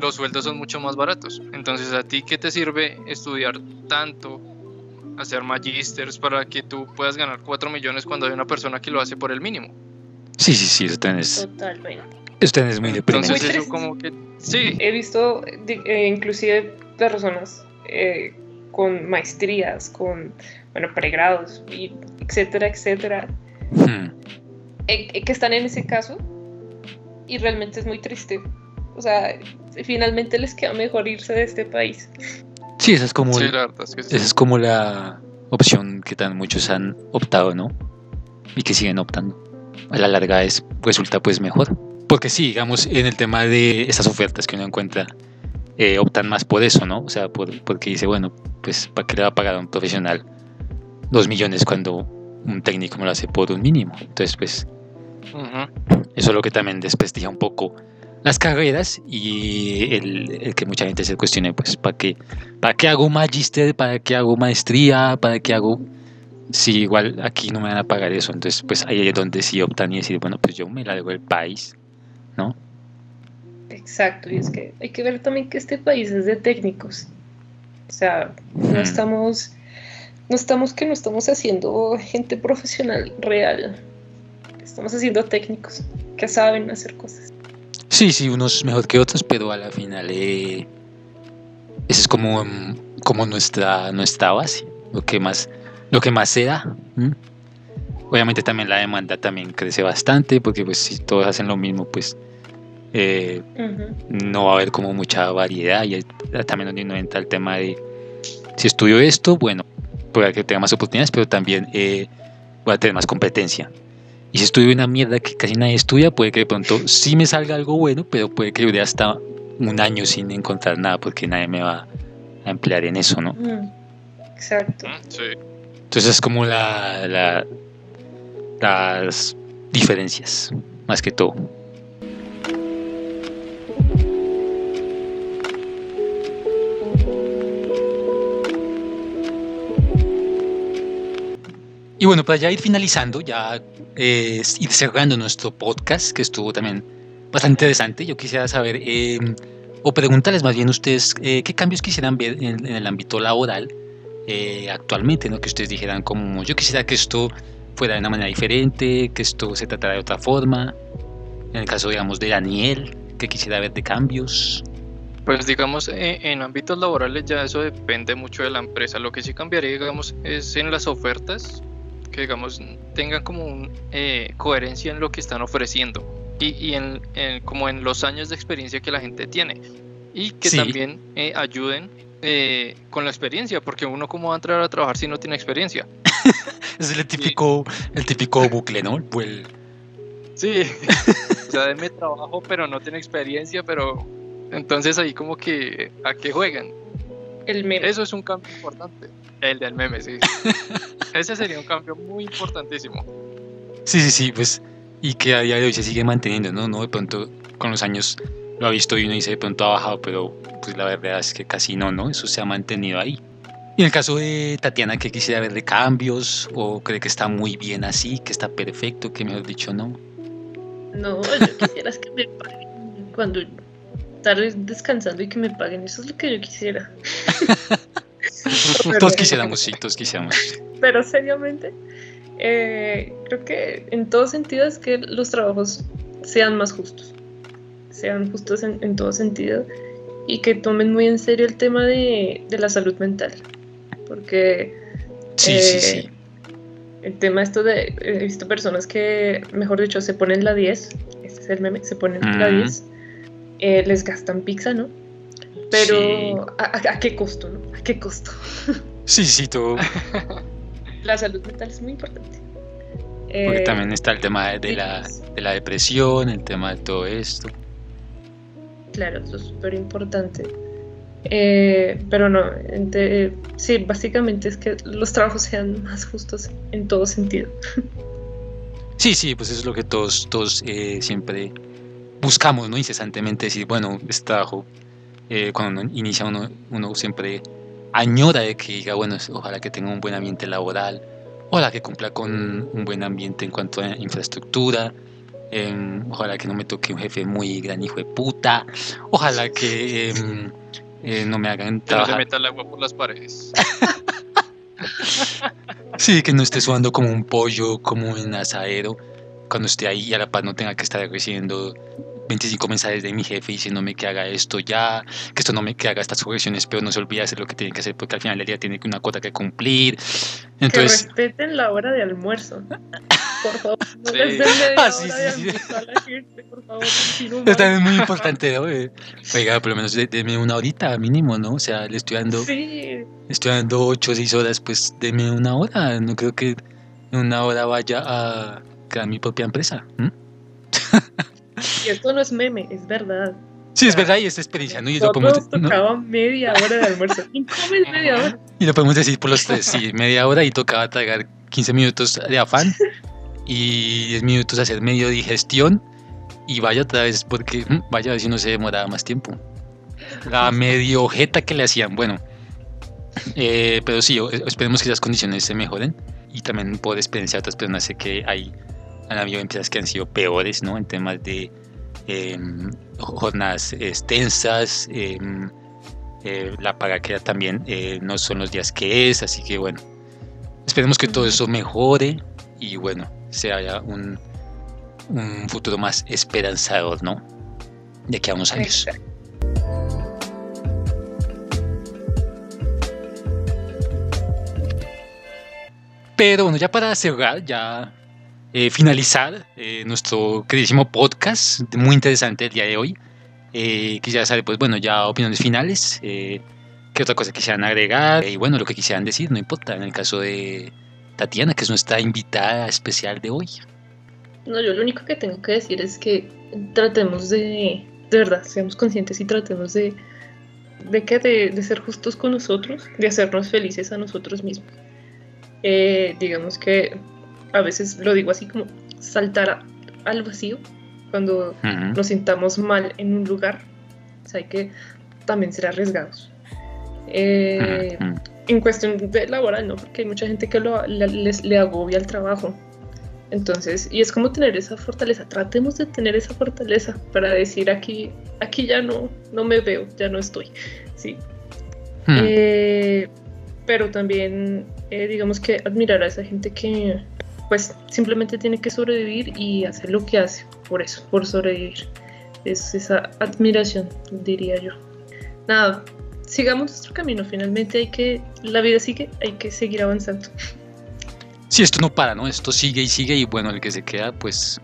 S3: los sueldos son mucho más baratos. Entonces, ¿a ti qué te sirve estudiar tanto, hacer magísters para que tú puedas ganar 4 millones cuando hay una persona que lo hace por el mínimo?
S2: Sí, sí, sí, también es,
S4: Totalmente.
S2: también es muy deprimente.
S3: Entonces,
S4: Muy
S3: eso como que, sí,
S4: He visto eh, inclusive personas eh, con maestrías, con bueno, pregrados, y etcétera, etcétera,
S2: Hmm.
S4: eh, eh, que están en ese caso y realmente es muy triste. O sea, finalmente les queda mejor irse de este país.
S2: Sí, esa es como,
S3: sí,
S2: el-
S3: la verdad es que sí.
S2: esa es como la opción que tan muchos han optado, ¿no? Y que siguen optando. A la larga es, resulta pues mejor. Porque sí, digamos, en el tema de esas ofertas que uno encuentra, eh, optan más por eso, ¿no? O sea, por, porque dice, bueno, pues ¿para qué le va a pagar a un profesional dos millones cuando un técnico me lo hace por un mínimo? Entonces, pues
S3: Ujú.
S2: eso es lo que también desprestigia un poco las carreras y el, el que mucha gente se cuestione, pues, ¿para qué, ¿para qué hago magíster? ¿Para qué hago maestría? ¿Para qué hago...? Si igual aquí no me van a pagar eso, entonces pues ahí es donde sí optan y decir, bueno, pues yo me largo del país, ¿no?
S4: Exacto, y es que hay que ver también que este país es de técnicos. O sea, no estamos, no estamos que no estamos haciendo gente profesional real. Estamos haciendo técnicos que saben hacer cosas.
S2: Sí, sí, unos mejor que otros, pero a la final eh, esa es como, mm, como nuestra, nuestra base, lo que más, lo que más se da. Obviamente también la demanda también crece bastante, porque pues si todos hacen lo mismo, pues eh, no va a haber como mucha variedad y es también donde uno entra el tema de si estudio esto, bueno, puede que tenga más oportunidades, pero también eh, voy a tener más competencia. Y si estudio una mierda que casi nadie estudia, puede que de pronto sí me salga algo bueno, pero puede que dure hasta un año sin encontrar nada porque nadie me va a emplear en eso, ¿no?
S4: Mm, Exacto.
S3: Mm, Sí.
S2: Entonces es como la, la- las diferencias, más que todo. Y bueno, para ya ir finalizando, ya eh, ir cerrando nuestro podcast, que estuvo también bastante interesante, yo quisiera saber, eh, o preguntarles más bien ustedes, eh, ¿qué cambios quisieran ver en, el ámbito laboral eh, actualmente? ¿no? Que ustedes dijeran como, yo quisiera que esto fuera de una manera diferente, que esto se tratara de otra forma. En el caso, digamos, de Daniel, que quisiera ver de cambios.
S3: Pues digamos, eh, en ámbitos laborales ya eso depende mucho de la empresa. Lo que sí cambiaría, digamos, es en las ofertas, que digamos tengan como un, eh, coherencia en lo que están ofreciendo y, y en, en- como en los años de experiencia que la gente tiene y que
S2: Sí.
S3: también eh, ayuden eh, con la experiencia, porque uno cómo va a entrar a trabajar si no tiene experiencia.
S2: Es el típico, el típico bucle, ¿no? El-
S3: Sí, o sea, denme trabajo, pero no tiene experiencia, pero entonces ahí como que a qué juegan.
S4: El meme.
S3: Eso es un cambio importante. El del meme, sí. Ese sería un cambio muy importantísimo.
S2: Sí, sí, sí, pues, y que a día de hoy se sigue manteniendo, ¿no? No, de pronto con los años lo ha visto y uno dice de pronto ha bajado, pero pues la verdad es que casi no, ¿no? Eso se ha mantenido ahí. Y en el caso de Tatiana, ¿qué quisiera ver de cambios? ¿O cree que está muy bien así, que está perfecto, que mejor dicho no?
S4: No, yo quisiera que me paguen cuando estar descansando y que me paguen. Eso es lo que yo quisiera.
S2: todos quisiéramos, sí, todos quisiéramos.
S4: Pero seriamente, eh, creo que en todo sentido es que los trabajos sean más justos. Sean justos en, en todo sentido y que tomen muy en serio el tema de, de la salud mental. Porque
S2: Sí,
S4: eh,
S2: sí, sí.
S4: el tema esto de, he visto personas que, mejor dicho, se ponen la 10, este es el meme, se ponen la
S2: Ujú.
S4: 10, eh, les gastan pizza, ¿no? Pero
S2: Sí.
S4: ¿a, qué costo, no? ¿A qué costo?
S2: Sí, sí, todo.
S4: La salud mental es muy importante.
S2: Porque
S4: Eh,
S2: también está el tema de la, de la depresión, el tema de todo esto.
S4: Claro, eso es súper importante. Eh, pero no, sí, básicamente es que los trabajos sean más justos en todo sentido.
S2: Sí, sí, pues eso es lo que todos, todos eh, siempre buscamos, ¿no? Incesantemente decir, bueno, este trabajo, eh, cuando uno inicia uno, uno siempre añora de que diga, bueno, ojalá que tenga un buen ambiente laboral, ojalá que cumpla con un buen ambiente en cuanto a infraestructura, em, ojalá que no me toque un jefe muy gran hijo de puta, ojalá que em, eh, no me hagan
S3: Que no se
S2: trabajar,
S3: meta el agua por las paredes.
S2: sí, que no esté sudando como un pollo, como en asadero, cuando esté ahí y a la paz no tenga que estar recibiendo 25 mensajes de mi jefe diciéndome que haga esto ya, que esto no me que haga estas correcciones, pero no se olvide hacer lo que tiene que hacer porque al final del día tiene una cuota que cumplir. Entonces,
S4: que respeten la hora de almuerzo. Por favor, no
S3: Sí.
S4: les den media
S2: Ah, sí,
S4: hora
S2: sí,
S4: de
S2: sí.
S4: almuerzo a la gente, por favor. mal.
S2: también es muy importante, ¿no? Eh, Oiga, por lo menos de- deme una horita mínimo, ¿no? O sea, le estoy dando,
S4: Sí,
S2: estoy dando 8 o 6 horas, pues deme una hora. No creo que en una hora vaya a crear mi propia empresa. ¿m?
S4: y esto no es meme, es verdad.
S2: Sí, es verdad, y es experiencia, ¿no? Y lo, podemos, ¿no?
S4: tocaba media hora de almuerzo. ¿Quién come media hora?
S2: y lo podemos decir por los tres, sí, media hora y tocaba tragar 15 minutos de afán y 10 minutos hacer medio digestión y vaya otra vez, porque mm, vaya a ver si no se demoraba más tiempo. La medio jeta que le hacían, bueno. Eh, pero sí, o- esperemos que las condiciones se mejoren y también por experiencia de otras personas sé que hay habido empresas que han sido peores, ¿no? En temas de em, jornadas extensas, em, eh, la paga que también eh, no son los días que es, así que bueno, esperemos que todo eso mejore y bueno, se haya un, un futuro más esperanzador, ¿no? De aquí a unos años. Pero bueno, ya para cerrar, ya eh, finalizar eh, nuestro queridísimo podcast, muy interesante el día de hoy. Eh, quisiera saber, pues bueno, ya opiniones finales. eh, ¿Qué otra cosa quisieran agregar? Y bueno, lo que quisieran decir, no importa. En el caso de Tatiana, que es nuestra invitada especial de hoy.
S4: No, yo lo único que tengo que decir es que tratemos de, de verdad, seamos conscientes y tratemos de, de que de, de ser justos con nosotros, de hacernos felices a nosotros mismos. Eh, digamos que a veces lo digo así como saltar al vacío cuando nos sintamos mal en un lugar, o sea, hay que también ser arriesgados. Eh, en cuestión de laboral, ¿no? Porque hay mucha gente que lo, le, les- le agobia el trabajo. Entonces, y es como tener esa fortaleza. Tratemos de tener esa fortaleza para decir aquí, aquí ya no, no me veo, ya no estoy. Sí.
S2: Hmm.
S4: Eh, pero también, eh, digamos que admirar a esa gente que, pues, simplemente tiene que sobrevivir y hacer lo que hace por eso, por sobrevivir. Es esa admiración, diría yo. Nada, sigamos nuestro camino. Finalmente hay que, la vida sigue, hay que seguir avanzando.
S2: Sí, esto no para, ¿no? Esto sigue y sigue y bueno, el que se queda, pues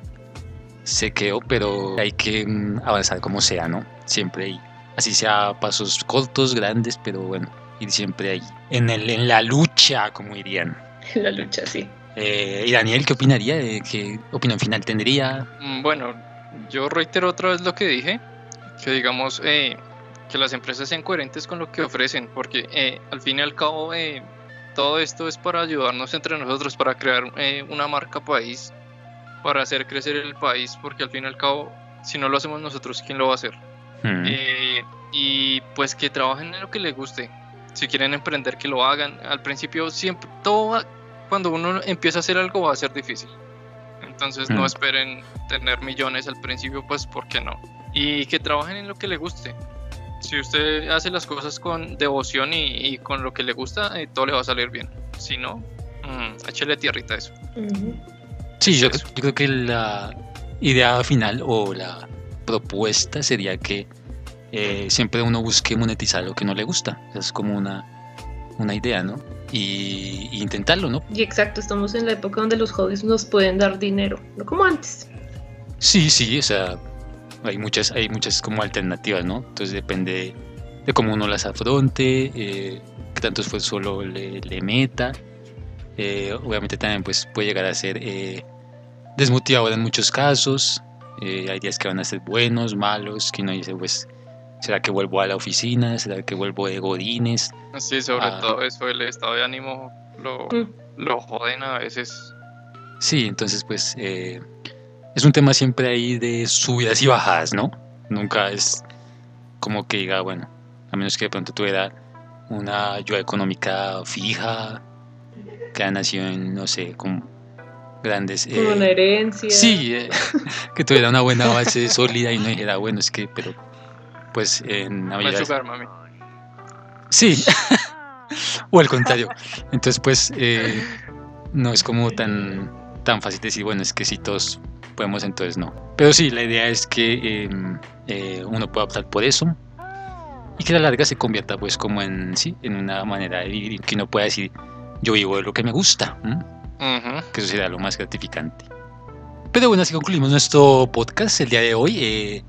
S2: se quedó, pero hay que mm, avanzar como sea, ¿no? Siempre ahí. Así sea pasos cortos, grandes, pero bueno, ir siempre ahí. En, el, en la lucha, como dirían.
S4: En la lucha, sí.
S2: Eh, y Daniel, ¿qué opinaría? ¿Qué opinión final tendría?
S3: Mm, Bueno, yo reitero otra vez lo que dije, que digamos, eh, que las empresas sean coherentes con lo que ofrecen, porque eh, al fin y al cabo eh, todo esto es para ayudarnos entre nosotros, para crear eh, una marca país, para hacer crecer el país, porque al fin y al cabo, si no lo hacemos nosotros, ¿quién lo va a hacer?
S2: Mm.
S3: Eh, y pues que trabajen en lo que les guste. Si quieren emprender, que lo hagan. Al principio siempre, todo va- cuando uno empieza a hacer algo va a ser difícil. Entonces no
S2: Mm.
S3: esperen tener millones al principio, pues ¿por qué no? Y que trabajen en lo que les guste. Si usted hace las cosas con devoción y, y con lo que le gusta, eh, todo le va a salir bien. Si no, mm, échele tierrita a eso.
S2: Sí, yo,
S3: Eso.
S2: yo creo que la idea final o la propuesta sería que eh, siempre uno busque monetizar lo que no le gusta. Es como una, una idea, ¿no? Y, y intentarlo, ¿no?
S4: Y exacto, estamos en la época donde los hobbies nos pueden dar dinero, no como antes.
S2: Sí, sí, o sea, hay muchas, hay muchas como alternativas, ¿no? Entonces depende de cómo uno las afronte, eh, qué tanto esfuerzo lo- le, le meta. Eh, obviamente también pues puede llegar a ser eh, desmotivador en muchos casos. Eh, hay días que van a ser buenos, malos, que uno dice pues, ¿será que vuelvo a la oficina? ¿Será que vuelvo de Godines?
S3: Sí, sobre
S2: Ah.
S3: todo eso, el estado de ánimo lo,
S4: Mm.
S3: lo joden a veces.
S2: Sí, entonces pues eh, es un tema siempre ahí de subidas y bajadas, ¿no? Nunca es como que diga, bueno, a menos que de pronto tuviera una ayuda económica fija, que ha nacido en, no sé, con grandes...
S4: Como
S2: eh,
S4: una herencia.
S2: Sí, eh, que tuviera una buena base sólida y no dijera, bueno, es que, pero pues en mayoría-
S3: jugar, mami.
S2: Sí, o al contrario. Entonces, pues, eh, no es como tan, tan fácil decir, bueno, es que si todos podemos, entonces no. Pero sí, la idea es que eh, eh, uno pueda optar por eso y que a la larga se convierta, pues, como en, sí, en una manera de vivir y que uno pueda decir, yo vivo de lo que me gusta, ¿m?
S3: Ujú.
S2: que eso será lo más gratificante. Pero bueno, así concluimos nuestro podcast el día de hoy.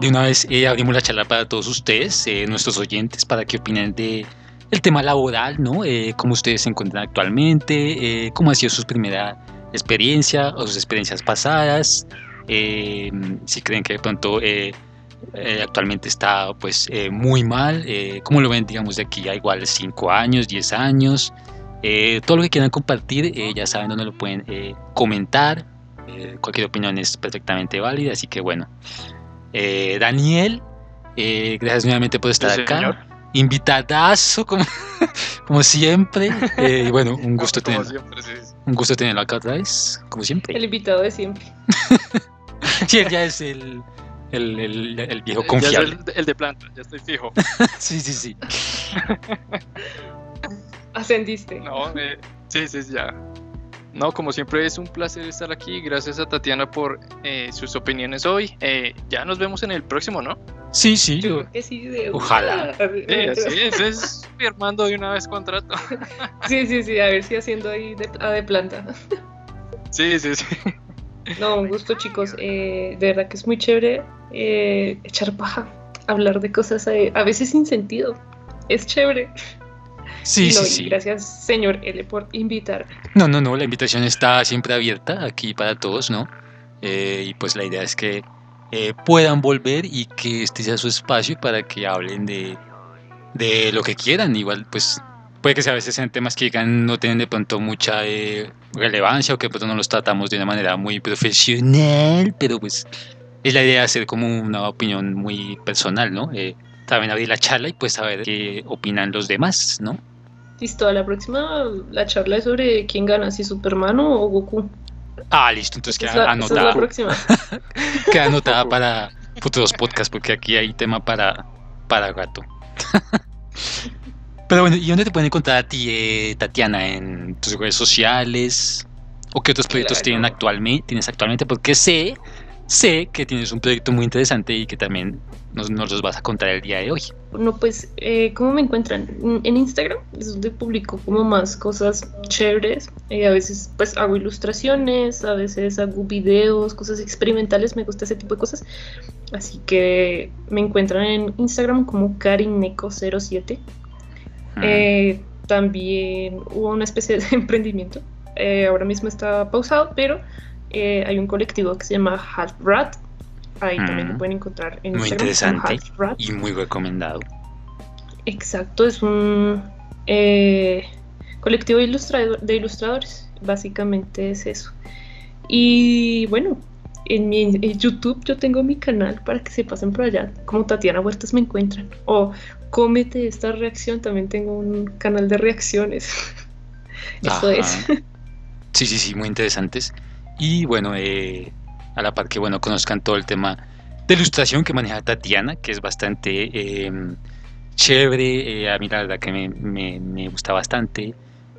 S2: De una vez eh, abrimos la charla para todos ustedes, eh, nuestros oyentes, para que opinen de el tema laboral, ¿no? Eh, cómo ustedes se encuentran actualmente, eh, cómo ha sido su primera experiencia o sus experiencias pasadas, eh, si creen que de pronto eh, eh, actualmente está pues muy mal, cómo lo ven, digamos, de aquí a igual 5 años, 10 años, todo lo que quieran compartir, ya saben dónde lo pueden comentar. Cualquier opinión es perfectamente válida, así que bueno. Eh, Daniel, eh, gracias nuevamente por estar
S3: Sí,
S2: acá.
S3: señor.
S2: Invitadazo, como, como siempre. Eh, y bueno, un gusto,
S3: Como
S2: tenerlo,
S3: siempre, sí,
S2: un gusto tenerlo acá otra vez, como siempre.
S4: El invitado de siempre.
S2: Sí, él ya es el, el, el- el viejo
S3: Ya
S2: confiable.
S3: el, el de planta, ya estoy fijo.
S2: Sí, sí, sí.
S4: Ascendiste.
S3: No, eh, sí, sí, ya. No, como siempre es un placer estar aquí. Gracias a Tatiana por eh, sus opiniones hoy. Eh, ya nos vemos en el próximo, ¿no?
S2: Sí, sí.
S4: Yo creo que sí. de-
S2: Ojalá.
S3: Así es, es firmando de una vez contrato.
S4: Sí, sí, sí, a ver si haciendo ahí de, a de planta.
S3: Sí, sí, sí.
S4: No, un gusto chicos. Eh, de verdad que es muy chévere eh, echar paja, hablar de cosas eh, a veces sin sentido. Es chévere.
S2: Sí,
S4: no,
S2: sí, sí.
S4: Gracias, señor L, por invitarme.
S2: No, no, no, la invitación está siempre abierta aquí para todos, ¿no? Eh, y pues la idea es que eh, puedan volver y que este sea su espacio para que hablen de, de lo que quieran. Igual, pues puede que sea a veces sean temas que digan no tienen de pronto mucha eh, relevancia o que de pronto no los tratamos de una manera muy profesional, pero pues es la idea de hacer como una opinión muy personal, ¿no? Eh, también abrir la charla y pues saber qué opinan los demás, ¿no?
S4: Listo, a la próxima la charla es sobre quién gana, si Superman o Goku.
S2: Ah, listo, entonces queda
S4: la, esa es la próxima.
S2: Queda anotada para futuros podcasts porque aquí hay tema para, para gato. Pero bueno, ¿y dónde te pueden encontrar a ti, eh, Tatiana? ¿En tus redes sociales? ¿O qué otros proyectos
S4: Claro.
S2: tienen actualmente, tienes actualmente? Porque sé, sé que tienes un proyecto muy interesante y que también nos, nos los vas a contar el día de hoy.
S4: No, pues, eh, ¿cómo me encuentran? En Instagram es donde publico como más cosas chéveres. Eh, a veces, pues, hago ilustraciones, a veces hago videos, cosas experimentales. Me gusta ese tipo de cosas. Así que me encuentran en Instagram como Karineco07.
S2: Mm.
S4: Eh, también hubo una especie de emprendimiento. Eh, ahora mismo está pausado, pero eh, hay un colectivo que se llama Half Rat Ahí también
S2: Mm.
S4: lo pueden encontrar en
S2: Muy
S4: Instagram.
S2: interesante. Y muy recomendado.
S4: Exacto, es un eh, colectivo de, ilustrado- de ilustradores. Básicamente es eso. Y bueno, en mi en YouTube yo tengo mi canal para que se pasen por allá. Como Tatiana Huertas me encuentran. O cómete esta reacción. También tengo un canal de reacciones. Eso
S2: Ajá.
S4: es.
S2: Sí, sí, sí, muy interesantes. Y bueno, eh, a la par que bueno, conozcan todo el tema de ilustración que maneja Tatiana, que es bastante eh, chévere. eh, a mí la verdad que me, me- me gusta bastante.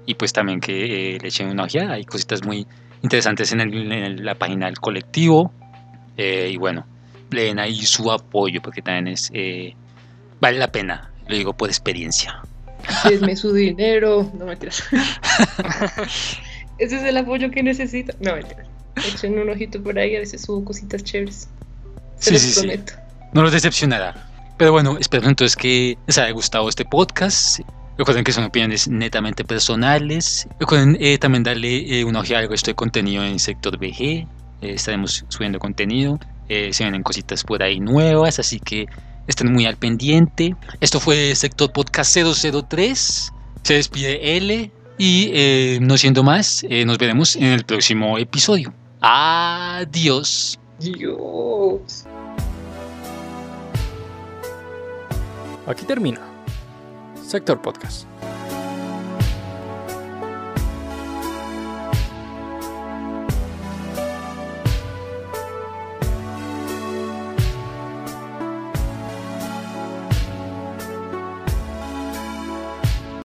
S2: Y pues también que eh, le echen una ojeada. Hay cositas muy interesantes en, el- en la página del colectivo. eh, y bueno, le den ahí su apoyo porque también es eh, vale la pena. Lo digo por experiencia.
S4: Su dinero. No mentiras. Ese es el apoyo que necesito. No mentiras. Echen un ojito por ahí. A veces subo cositas chéveres. Se
S2: Sí,
S4: los
S2: sí, sí. no los decepcionará. Pero bueno, espero entonces que les haya gustado este podcast. Recuerden que son opiniones netamente personales. Recuerden eh, también darle eh, una ojeada al resto de contenido en Sector BG. Eh, estaremos subiendo contenido. Eh, se vienen cositas por ahí nuevas, así que estén muy al pendiente. Esto fue Sector Podcast 003. Se despide L. Y eh, no siendo más, eh, nos veremos en el próximo episodio. Adiós.
S4: Dios.
S1: Aquí termina Sector Podcast.